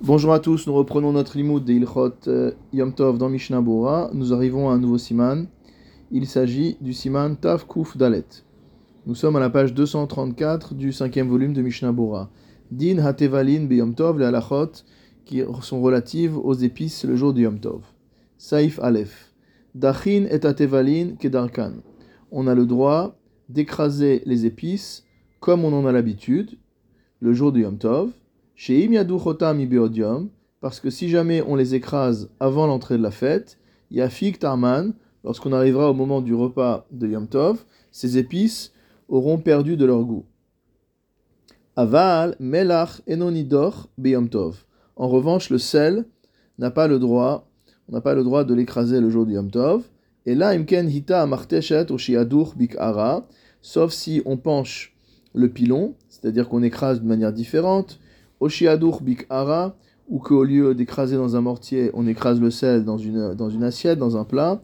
Bonjour à tous, nous reprenons notre limoud de Ilchot euh, Yom Tov dans Mishnah Bora. Nous arrivons à un nouveau siman. Il s'agit du siman Tav Kuf Dalet. Nous sommes à la page 234 du cinquième volume de Mishnah Bora. Din Hatevalin Be Yom Tov, les halachot qui sont relatives aux épices le jour du Yom Tov. Saif Aleph. Dachin et Hatevalin Kedarkan. On a le droit d'écraser les épices comme on en a l'habitude le jour du Yom Tov. Chez parce que si jamais on les écrase avant l'entrée de la fête, Yafik Tarman, lorsqu'on arrivera au moment du repas de Yom Tov, ces épices auront perdu de leur goût. Aval, Melach, Enonidor, Beyom Tov. En revanche, le sel n'a pas le droit, n'a pas le droit de l'écraser le jour du Yom Tov. Et là, Imken Hita Oshiadur Bikara, sauf si on penche le pilon, c'est-à-dire qu'on écrase de manière différente, Oshiadur Bikara, ou qu'au lieu d'écraser dans un mortier, on écrase le sel dans une, dans une assiette, dans un plat,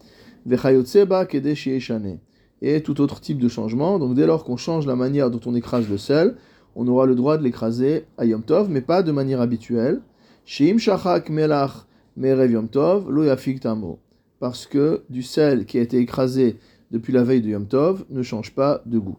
Vechayotseba Kedeshane. Et tout autre type de changement. Donc dès lors qu'on change la manière dont on écrase le sel, on aura le droit de l'écraser à Yom Tov, mais pas de manière habituelle. Sheim Shachak Melach Merev Yom Tov, Tamo. Parce que du sel qui a été écrasé depuis la veille de Yom Tov ne change pas de goût.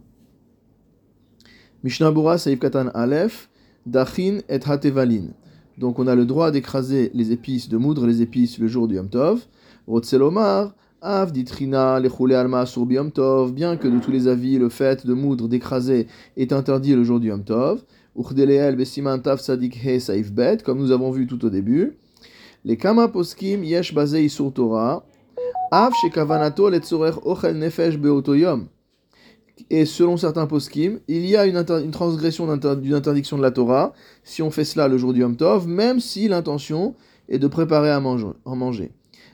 Mishnah Bura Saïf Katan Aleph, Dachin et Hatevalin. Donc on a le droit d'écraser les épices, de moudre les épices le jour du Yom Tov. Rotselomar, Av ditrina lechule alma sur Yom Tov, bien que de tous les avis, le fait de moudre, d'écraser est interdit le jour du Yom Tov. Uchdeleel besiman tav sadik he saif bet, comme nous avons vu tout au début. Les kama poskim yesh basei sur Torah. Av shekavanato letzorech ochel nefesh beotoyom. Et selon certains poskim, il y a une, transgression d'une interdiction de la Torah si on fait cela le jour du Yom Tov, même si l'intention est de préparer à manger. En manger.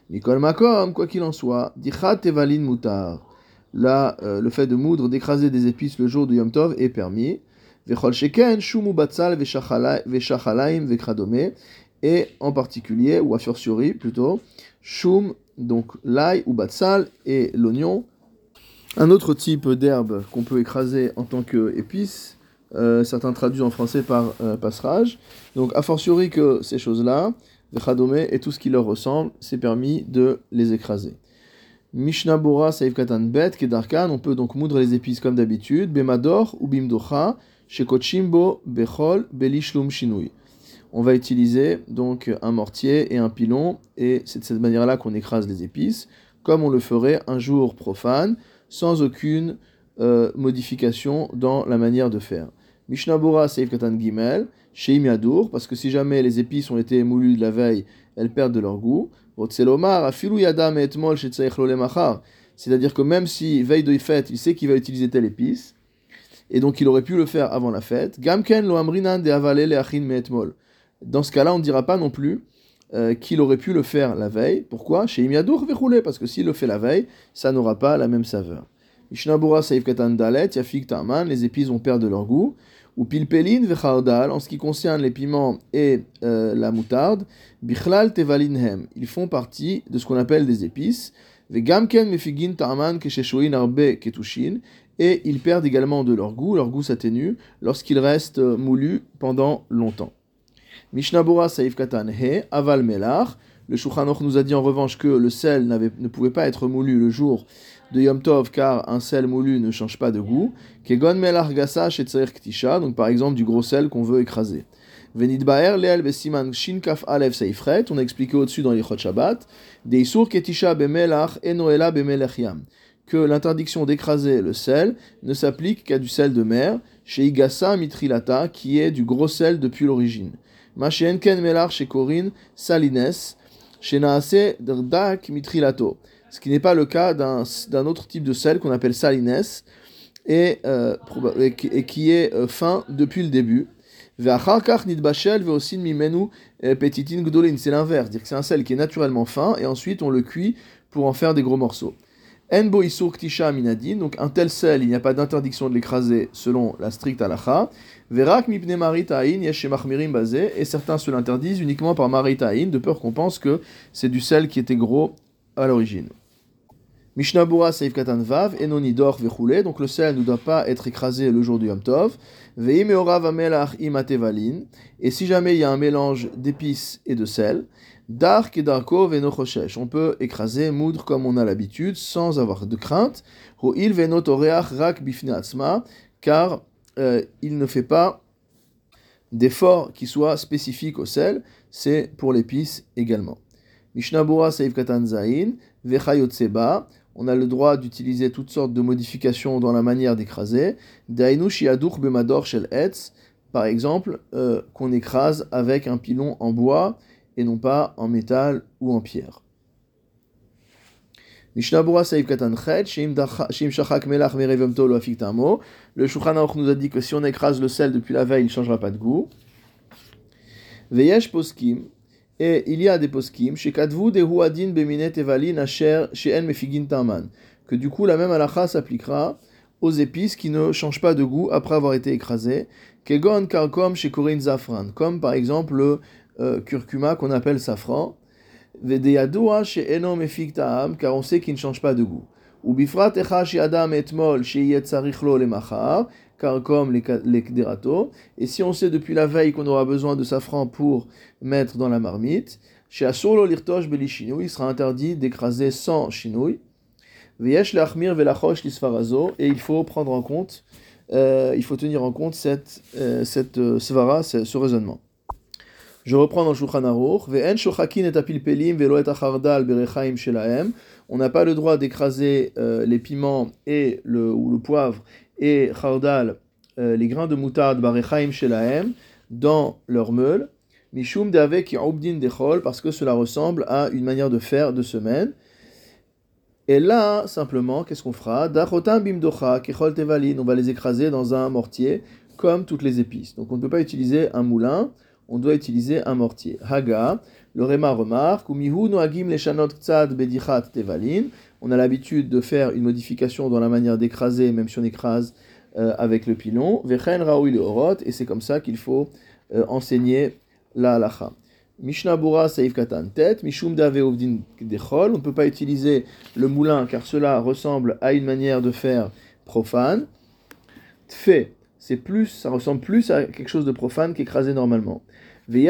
Makom, quoi qu'il en soit, Dichat Tevalin Mutar. Là, euh, le fait de moudre, d'écraser des épices le jour du Yom Tov est permis. Vechol Sheken, Shumu Vekradome. Et en particulier, ou a fortiori plutôt, Shum, donc l'ail ou Batzal et l'oignon un autre type d'herbe qu'on peut écraser en tant qu'épice, euh, certains traduisent en français par euh, passerage. Donc, a fortiori que ces choses-là, Vechadome et tout ce qui leur ressemble, c'est permis de les écraser. Mishnah Bora Saif Katan Bet, Kedarkan, on peut donc moudre les épices comme d'habitude, Bemador ou Bimdocha, Shekochimbo, Bechol, Belishlum Shinui. On va utiliser donc un mortier et un pilon, et c'est de cette manière-là qu'on écrase les épices, comme on le ferait un jour profane, sans aucune euh, modification dans la manière de faire. Mishnah Bora Seif Katan Gimel, Sheim Yadour, parce que si jamais les épices ont été moulues de la veille, elles perdent de leur goût. C'est-à-dire que même si veille de fête, il sait qu'il va utiliser telle épice, et donc il aurait pu le faire avant la fête. Gamken lo le Dans ce cas-là, on ne dira pas non plus euh, qu'il aurait pu le faire la veille. Pourquoi? Chez Imiadour rouler parce que s'il le fait la veille, ça n'aura pas la même saveur. Mishnabura Saif Katan Dalet, Yafik Taman, les épices vont perdre leur goût. Ou Pilpelin Vechardal, en ce qui concerne les piments et euh, la moutarde, Bichlal Tevalinhem, ils font partie de ce qu'on appelle des épices. Vegamken Mefigin Taman Kesheshoin Arbe Ketushin, et ils perdent également de leur goût, leur goût s'atténue lorsqu'ils restent moulus pendant longtemps. Mishnabura Saif Katan He, Aval Melach. Le Shulchan nous a dit en revanche que le sel ne pouvait pas être moulu le jour de Yom Tov car un sel moulu ne change pas de goût. Kegon Melach Gasa Ktisha, donc par exemple du gros sel qu'on veut écraser. Venid Baer Leel Besiman Shinkaf Alev Seifret, on a expliqué au-dessus dans l'Ichot Shabbat, Deisur Ketisha Bemelach Enoela Bemelech Yam, que l'interdiction d'écraser le sel ne s'applique qu'à du sel de mer, chez Igasa Mitrilata, qui est du gros sel depuis l'origine. Ken Melar chez Corinne Salines, chez Naase Dak Mitrilato. Ce qui n'est pas le cas d'un autre type de sel qu'on appelle Salines et, euh, qui est euh, fin depuis le début. Euh, c'est l'inverse, dire que c'est un sel qui est naturellement fin et ensuite on le cuit pour en faire des gros morceaux. Enbo isur ktisha minadin, donc un tel sel, il n'y a pas d'interdiction de l'écraser selon la stricte halacha. Verak mipne maritaïn yesh bazé, et certains se l'interdisent uniquement par maritaïn, de peur qu'on pense que c'est du sel qui était gros à l'origine. Mishnabura Saif Katan Vav, Enonidor Vechoule, donc le sel ne doit pas être écrasé le jour du Yom Tov. Veimeorav Amelach Imatevalin, et si jamais il y a un mélange d'épices et de sel, Dar Kedarko Venochoshesh, on peut écraser, moudre comme on a l'habitude, sans avoir de crainte. Ho'il Venotoreach Rak Bifneatzma, car euh, il ne fait pas d'effort qui soit spécifique au sel, c'est pour l'épice également. Mishnabura Saif Katan Zain, Vechayotseba, on a le droit d'utiliser toutes sortes de modifications dans la manière d'écraser. Bemador shel etz, par exemple, euh, qu'on écrase avec un pilon en bois et non pas en métal ou en pierre. Le Shulchan nous a dit que si on écrase le sel depuis la veille, il ne changera pas de goût. Veyesh Poskim, et il y a des poskim, chez Kadvu de Huadin Beminet Evalin Asher Sheen Mefigin Taman, que du coup la même halakha s'appliquera aux épices qui ne changent pas de goût après avoir été écrasées, Kegon Karkom chez Korin Zafran, comme par exemple le euh, curcuma qu'on appelle safran, Vedeyadua chez Eno Mefig Ta'am, car on sait qu'il ne change pas de goût. Ou Bifrat Echa chez Adam Etmol chez Yetzarichlo le Machar, car comme les, les et si on sait depuis la veille qu'on aura besoin de safran pour mettre dans la marmite, chez Asolo Lirtosh Belishinou, il sera interdit d'écraser sans chinouille. Veyesh Lachmir Velachosh Lisfarazo, et il faut prendre en compte, euh, il faut tenir en compte cette, euh, cette euh, svara, ce, raisonnement. Je reprends dans Shulchan Aruch. Ve'en shochakin et apilpelim velo et achardal berechaim shelaem. On n'a pas le droit d'écraser euh, les piments et le, ou le poivre et chardal, euh, les grains de moutarde, barechaim shelaem, dans leur meule. Mishum qui obdin dechol, parce que cela ressemble à une manière de faire de semaine. Et là, simplement, qu'est-ce qu'on fera? Dachotam bimdocha, kechol tevalin, on va les écraser dans un mortier, comme toutes les épices. Donc on ne peut pas utiliser un moulin, on doit utiliser un mortier. Haga, le Réma remarque, Umihu noagim leshanot tzad bedichat tevalin, on a l'habitude de faire une modification dans la manière d'écraser, même si on écrase euh, avec le pilon. Vechen orot, et c'est comme ça qu'il faut euh, enseigner la halacha. Mishnah Bura Saif Katan Tet, Mishum Dave Dechol. On ne peut pas utiliser le moulin car cela ressemble à une manière de faire profane. Tfe, c'est plus, ça ressemble plus à quelque chose de profane qu'écraser normalement. Et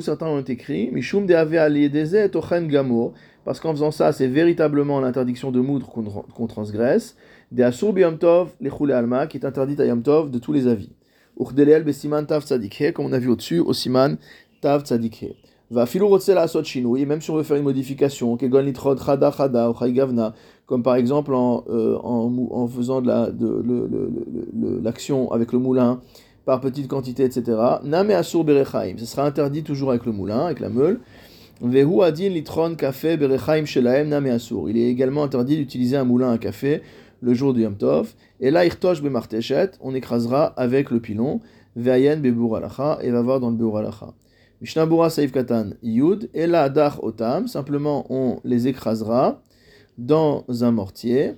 certains ont écrit, Mishum Dave Aliedeze Tochen Gamor parce qu'en faisant ça, c'est véritablement l'interdiction de moudre qu'on transgresse. De Asur Tov, les Alma, qui est interdite à Yom Tov de tous les avis. Uchdelel Besiman Tav Tzadikhe, comme on a vu au-dessus, au Siman Tav Tzadikhe. Va filou la asot shinui, même si on veut faire une modification, kegon litrod chada chada gavna, comme par exemple en, euh, en, en, faisant de la, de, l'action avec le moulin par petite quantité, etc. Name asur berechaim, ce sera interdit toujours avec le moulin, avec la meule. Vehu adin litron café berechaim shelaem name. Il est également interdit d'utiliser un moulin à café le jour du Yom Tov. Et là, irtosh bemarteshet, on écrasera avec le pilon. Ve'ayen bebur alacha, et va voir dans le beur alacha. Mishnabura saif katan yud, et là dach otam, simplement on les écrasera dans un mortier.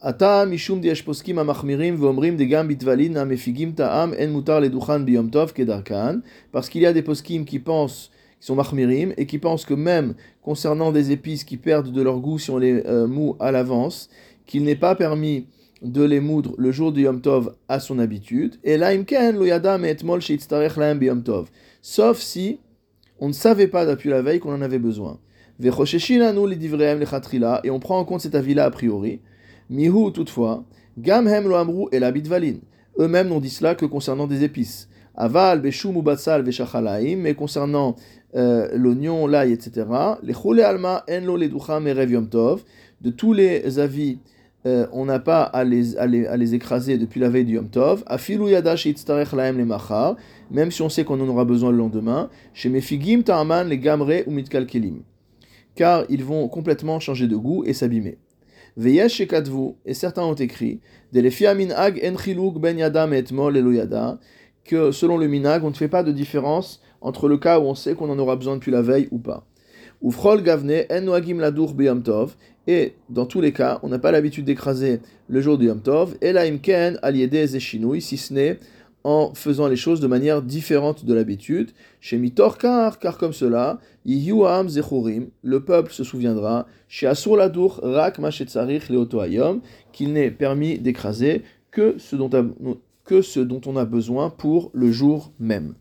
Ata mishum diesh poskim amachmirim veomrim degam bitvalin amefigim ta'am en mutar leduchan biyom tov kedarkan, parce qu'il y a des poskim qui pensent qui sont mahmirim, et qui pensent que même concernant des épices qui perdent de leur goût si on les euh, moue à l'avance, qu'il n'est pas permis de les moudre le jour du Yom Tov à son habitude. Et là, imken lo yadam et mol Yom Tov. Sauf si on ne savait pas depuis la veille qu'on en avait besoin. Et on prend en compte cet avis-là a priori. Mihu toutefois, gam hem lo amru et la Eux-mêmes n'ont dit cela que concernant des épices. Aval, beshum batsal veshachalaim, mais concernant euh, l'oignon, l'ail, etc. Les chule alma en lo yom tov. De tous les avis, euh, on n'a pas à les, à, les, écraser depuis la veille du yom tov. Afilu yadash laem le machar, même si on sait qu'on en aura besoin le lendemain. Chez mefigim ta'aman les gamre ou mitkalkelim. Car ils vont complètement changer de goût et s'abîmer. Et certains ont écrit, ben que selon le minag, on ne fait pas de différence entre le cas où on sait qu'on en aura besoin depuis la veille ou pas. En et dans tous les cas, on n'a pas l'habitude d'écraser le jour du yom tov, et si ce n'est en faisant les choses de manière différente de l'habitude. Chez Mitorkar, car comme cela, Zechurim, le peuple se souviendra, chez Asur Rak Machetzarich Leotoayom, qu'il n'est permis d'écraser que ce dont on a besoin pour le jour même.